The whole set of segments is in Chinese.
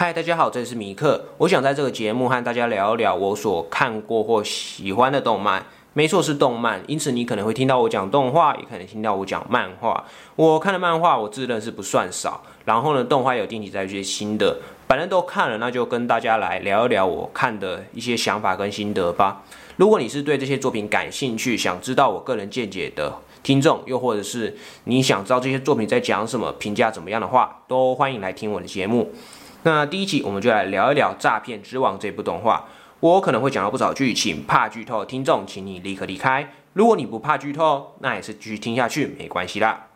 嗨，大家好，这里是米克。我想在这个节目和大家聊一聊我所看过或喜欢的动漫。没错，是动漫。因此，你可能会听到我讲动画，也可能听到我讲漫画。我看的漫画，我自认是不算少。然后呢，动画有定期在一些新的，反正都看了，那就跟大家来聊一聊我看的一些想法跟心得吧。如果你是对这些作品感兴趣，想知道我个人见解的听众，又或者是你想知道这些作品在讲什么，评价怎么样的话，都欢迎来听我的节目。那第一集我们就来聊一聊《诈骗之王》这部动画。我可能会讲到不少剧情，怕剧透的听众，请你立刻离开。如果你不怕剧透，那也是继续听下去没关系啦。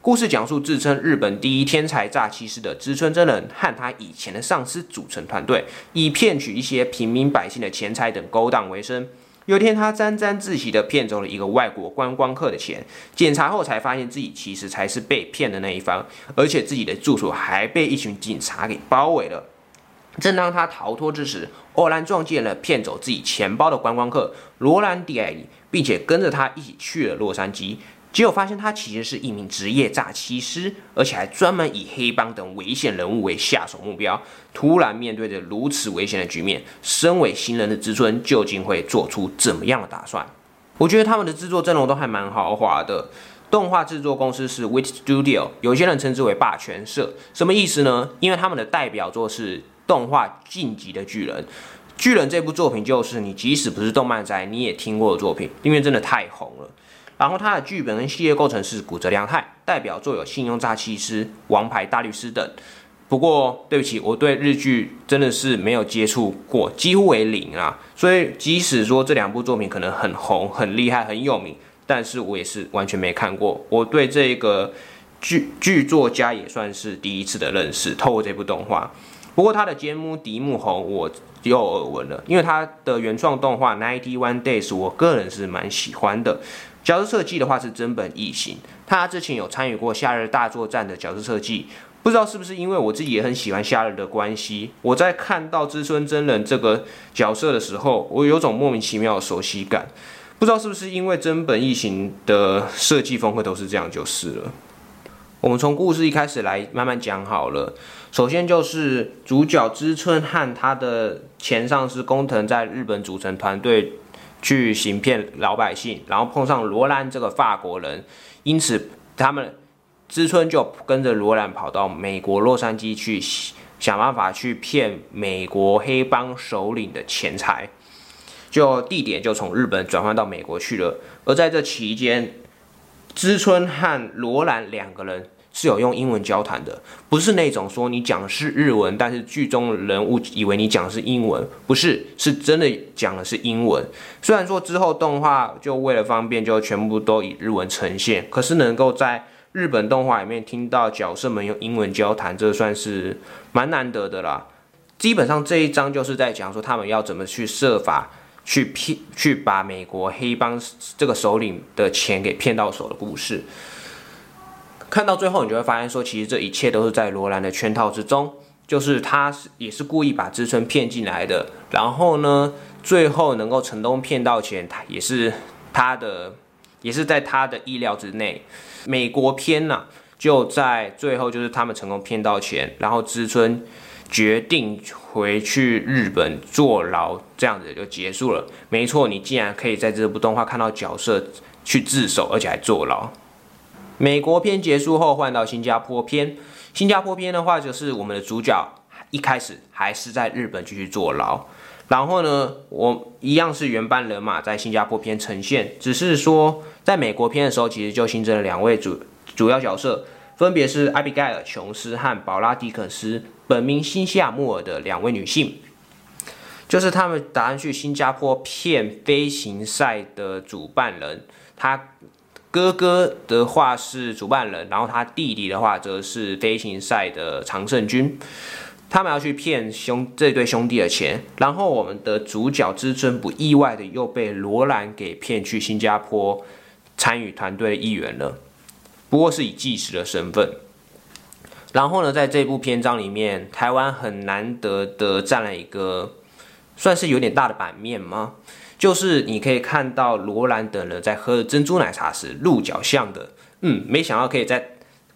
故事讲述自称日本第一天才诈欺师的知村真人和他以前的上司组成团队，以骗取一些平民百姓的钱财等勾当为生。有天，他沾沾自喜地骗走了一个外国观光客的钱，检查后才发现自己其实才是被骗的那一方，而且自己的住所还被一群警察给包围了。正当他逃脱之时，偶然撞见了骗走自己钱包的观光客罗兰·迪埃里，并且跟着他一起去了洛杉矶。结果发现他其实是一名职业诈欺师，而且还专门以黑帮等危险人物为下手目标。突然面对着如此危险的局面，身为新人的知村究竟会做出怎么样的打算？我觉得他们的制作阵容都还蛮豪华的。动画制作公司是 Wit Studio，有些人称之为霸权社，什么意思呢？因为他们的代表作是动画《晋级的巨人》。巨人这部作品就是你即使不是动漫宅，你也听过的作品，因为真的太红了。然后他的剧本跟系列构成是古泽良太，代表作有《信用诈欺师》《王牌大律师》等。不过对不起，我对日剧真的是没有接触过，几乎为零啊。所以即使说这两部作品可能很红、很厉害、很有名，但是我也是完全没看过。我对这个剧剧作家也算是第一次的认识，透过这部动画。不过他的节目迪木红我有耳闻了，因为他的原创动画《Ninety One Days》，我个人是蛮喜欢的。角色设计的话是真本异形，他之前有参与过《夏日大作战》的角色设计，不知道是不是因为我自己也很喜欢夏日的关系，我在看到知村真人这个角色的时候，我有种莫名其妙的熟悉感，不知道是不是因为真本异形的设计风格都是这样就是了。我们从故事一开始来慢慢讲好了，首先就是主角知春和他的前上司工藤在日本组成团队。去行骗老百姓，然后碰上罗兰这个法国人，因此他们知春就跟着罗兰跑到美国洛杉矶去想办法去骗美国黑帮首领的钱财，就地点就从日本转换到美国去了。而在这期间，知春和罗兰两个人。是有用英文交谈的，不是那种说你讲的是日文，但是剧中人物以为你讲的是英文，不是，是真的讲的是英文。虽然说之后动画就为了方便，就全部都以日文呈现，可是能够在日本动画里面听到角色们用英文交谈，这算是蛮难得的啦。基本上这一章就是在讲说他们要怎么去设法去骗，去把美国黑帮这个首领的钱给骗到手的故事。看到最后，你就会发现说，其实这一切都是在罗兰的圈套之中，就是他是也是故意把知春骗进来的，然后呢，最后能够成功骗到钱，他也是他的，也是在他的意料之内。美国篇呢，就在最后就是他们成功骗到钱，然后知春决定回去日本坐牢，这样子就结束了。没错，你竟然可以在这部动画看到角色去自首，而且还坐牢。美国片结束后，换到新加坡片。新加坡片的话，就是我们的主角一开始还是在日本继续坐牢，然后呢，我一样是原班人马在新加坡片呈现，只是说在美国片的时候，其实就新增了两位主主要角色，分别是艾比盖尔·琼斯和宝拉·迪克斯，本名辛西亚·穆尔的两位女性，就是他们打算去新加坡骗飞行赛的主办人，他。哥哥的话是主办人，然后他弟弟的话则是飞行赛的常胜军。他们要去骗兄这对兄弟的钱，然后我们的主角之尊不意外的又被罗兰给骗去新加坡参与团队的一员了，不过是以技师的身份。然后呢，在这部篇章里面，台湾很难得的占了一个算是有点大的版面吗？就是你可以看到罗兰等人在喝珍珠奶茶时鹿角巷的，嗯，没想到可以在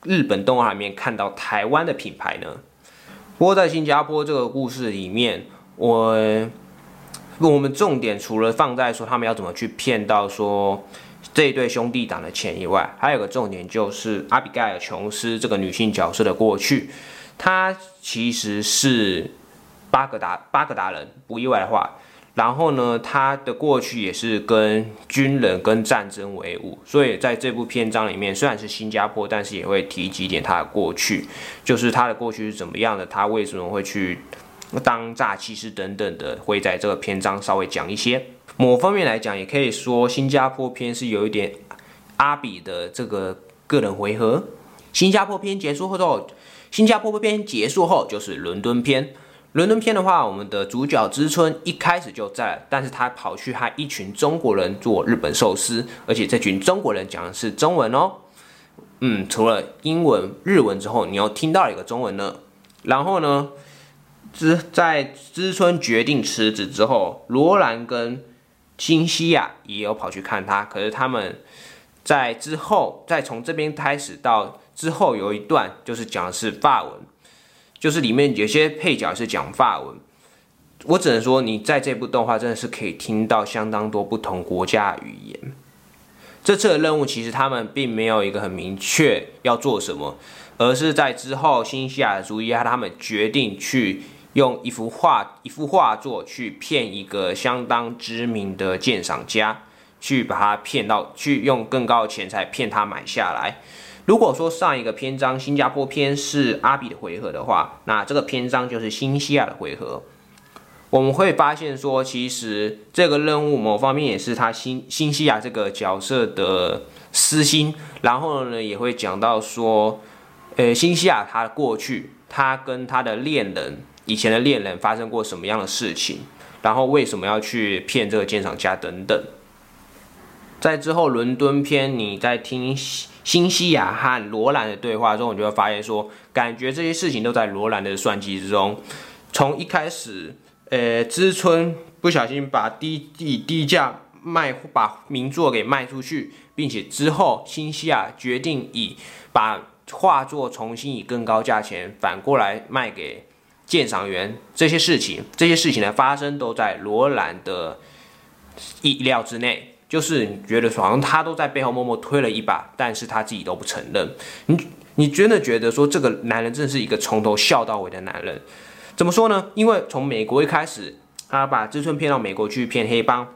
日本动画里面看到台湾的品牌呢。不过在新加坡这个故事里面，我我们重点除了放在说他们要怎么去骗到说这一对兄弟党的钱以外，还有个重点就是阿比盖尔琼斯这个女性角色的过去，她其实是巴格达巴格达人，不意外的话。然后呢，她的过去也是跟军人跟战争为伍，所以在这部篇章里面，虽然是新加坡，但是也会提几点她的过去，就是她的过去是怎么样的，她为什么会去当诈欺师等等的，会在这个篇章稍微讲一些。某方面来讲，也可以说新加坡篇是有一点阿比的这个个人回合。新加坡篇结束后，新加坡篇结束后就是伦敦篇。伦敦篇的话，我们的主角知春一开始就在，但是他跑去和一群中国人做日本寿司，而且这群中国人讲的是中文哦。嗯，除了英文、日文之后，你又听到一个中文呢。然后呢，知在知春决定辞职之后，罗兰跟新西亚也有跑去看他，可是他们在之后，再从这边开始到之后有一段，就是讲的是法文。就是里面有些配角是讲法文，我只能说你在这部动画真的是可以听到相当多不同国家语言。这次的任务其实他们并没有一个很明确要做什么，而是在之后新西亚的主意下，他们决定去用一幅画、一幅画作去骗一个相当知名的鉴赏家，去把他骗到，去用更高的钱财骗他买下来。如果说上一个篇章新加坡篇是阿比的回合的话，那这个篇章就是新西亚的回合。我们会发现说，其实这个任务某方面也是他新新西亚这个角色的私心。然后呢，也会讲到说，呃，新西亚他过去，他跟他的恋人以前的恋人发生过什么样的事情，然后为什么要去骗这个鉴赏家等等。在之后伦敦篇，你在听。新西亚和罗兰的对话中，我就会发现说，感觉这些事情都在罗兰的算计之中。从一开始，呃，知春不小心把低以低价卖，把名作给卖出去，并且之后新西亚决定以把画作重新以更高价钱反过来卖给鉴赏员，这些事情，这些事情的发生都在罗兰的意料之内。就是你觉得好像他都在背后默默推了一把，但是他自己都不承认。你你真的觉得说这个男人真的是一个从头笑到尾的男人？怎么说呢？因为从美国一开始，他把知春骗到美国去骗黑帮；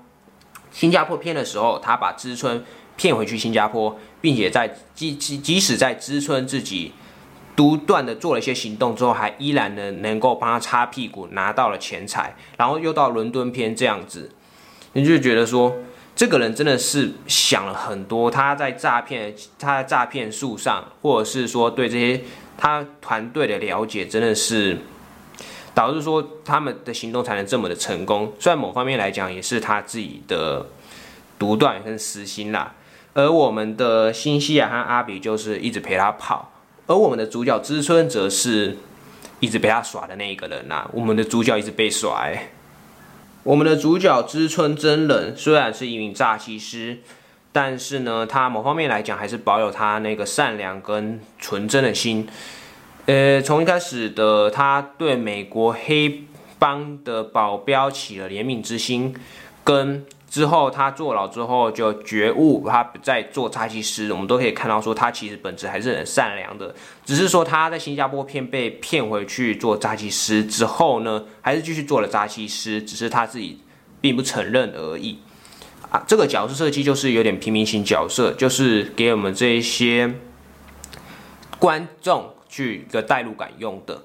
新加坡骗的时候，他把知春骗回去新加坡，并且在即即即使在知春自己独断的做了一些行动之后，还依然能能够帮他擦屁股，拿到了钱财。然后又到伦敦篇这样子，你就觉得说。这个人真的是想了很多，他在诈骗，他在诈骗术上，或者是说对这些他团队的了解，真的是导致说他们的行动才能这么的成功。虽然某方面来讲，也是他自己的独断跟私心啦。而我们的新西亚和阿比就是一直陪他跑，而我们的主角知春则是一直被他耍的那一个人呐。我们的主角一直被耍。我们的主角知春真人虽然是一名诈欺师，但是呢，他某方面来讲还是保有他那个善良跟纯真的心。呃，从一开始的他对美国黑帮的保镖起了怜悯之心，跟。之后，他坐牢之后就觉悟，他不再做诈欺师。我们都可以看到，说他其实本质还是很善良的，只是说他在新加坡骗被骗回去做诈欺师之后呢，还是继续做了诈欺师，只是他自己并不承认而已。啊，这个角色设计就是有点平民型角色，就是给我们这一些观众去一个代入感用的。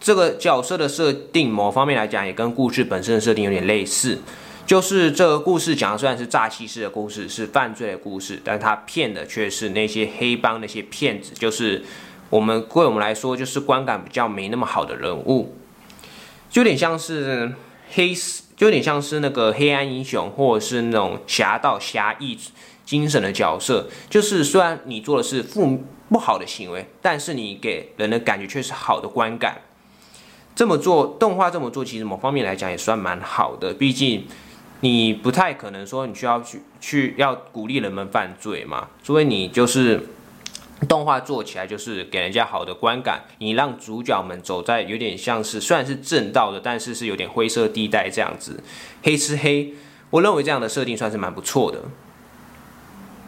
这个角色的设定，某方面来讲，也跟故事本身的设定有点类似。就是这个故事讲的虽然是诈欺师的故事，是犯罪的故事，但他骗的却是那些黑帮那些骗子，就是我们对我们来说就是观感比较没那么好的人物，就有点像是黑，就有点像是那个黑暗英雄，或者是那种侠盗侠义精神的角色。就是虽然你做的是负不好的行为，但是你给人的感觉却是好的观感。这么做动画这么做，其实某方面来讲也算蛮好的，毕竟。你不太可能说你需要去去要鼓励人们犯罪嘛，所以你就是动画做起来就是给人家好的观感，你让主角们走在有点像是虽然是正道的，但是是有点灰色地带这样子，黑吃黑，我认为这样的设定算是蛮不错的。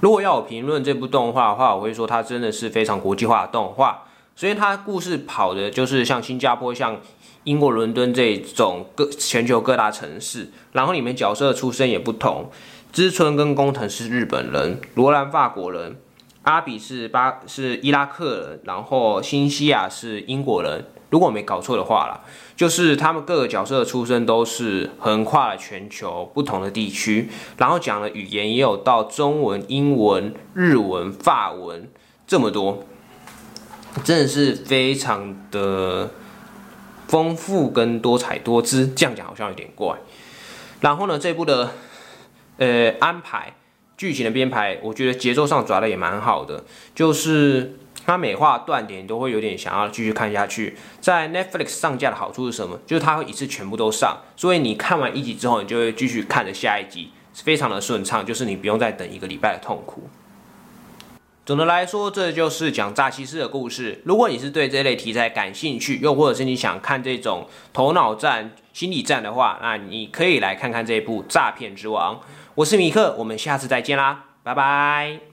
如果要我评论这部动画的话，我会说它真的是非常国际化的动画，所以它故事跑的就是像新加坡、像英国伦敦这种各全球各大城市，然后里面角色出身也不同，知春跟工藤是日本人，罗兰法国人，阿比是巴是伊拉克人，然后新西亚是英国人。如果我没搞错的话啦，就是他们各个角色的出身都是横跨了全球不同的地区，然后讲的语言也有到中文、英文、日文、法文这么多，真的是非常的丰富跟多彩多姿。这样讲好像有点怪。然后呢，这部的呃安排剧情的编排，我觉得节奏上抓的也蛮好的，就是。它美化断点都会有点想要继续看下去。在 Netflix 上架的好处是什么？就是它会一次全部都上，所以你看完一集之后，你就会继续看着下一集，非常的顺畅，就是你不用再等一个礼拜的痛苦。总的来说，这就是讲诈欺师的故事。如果你是对这类题材感兴趣，又或者是你想看这种头脑战、心理战的话，那你可以来看看这部《诈骗之王》。我是米克，我们下次再见啦，拜拜。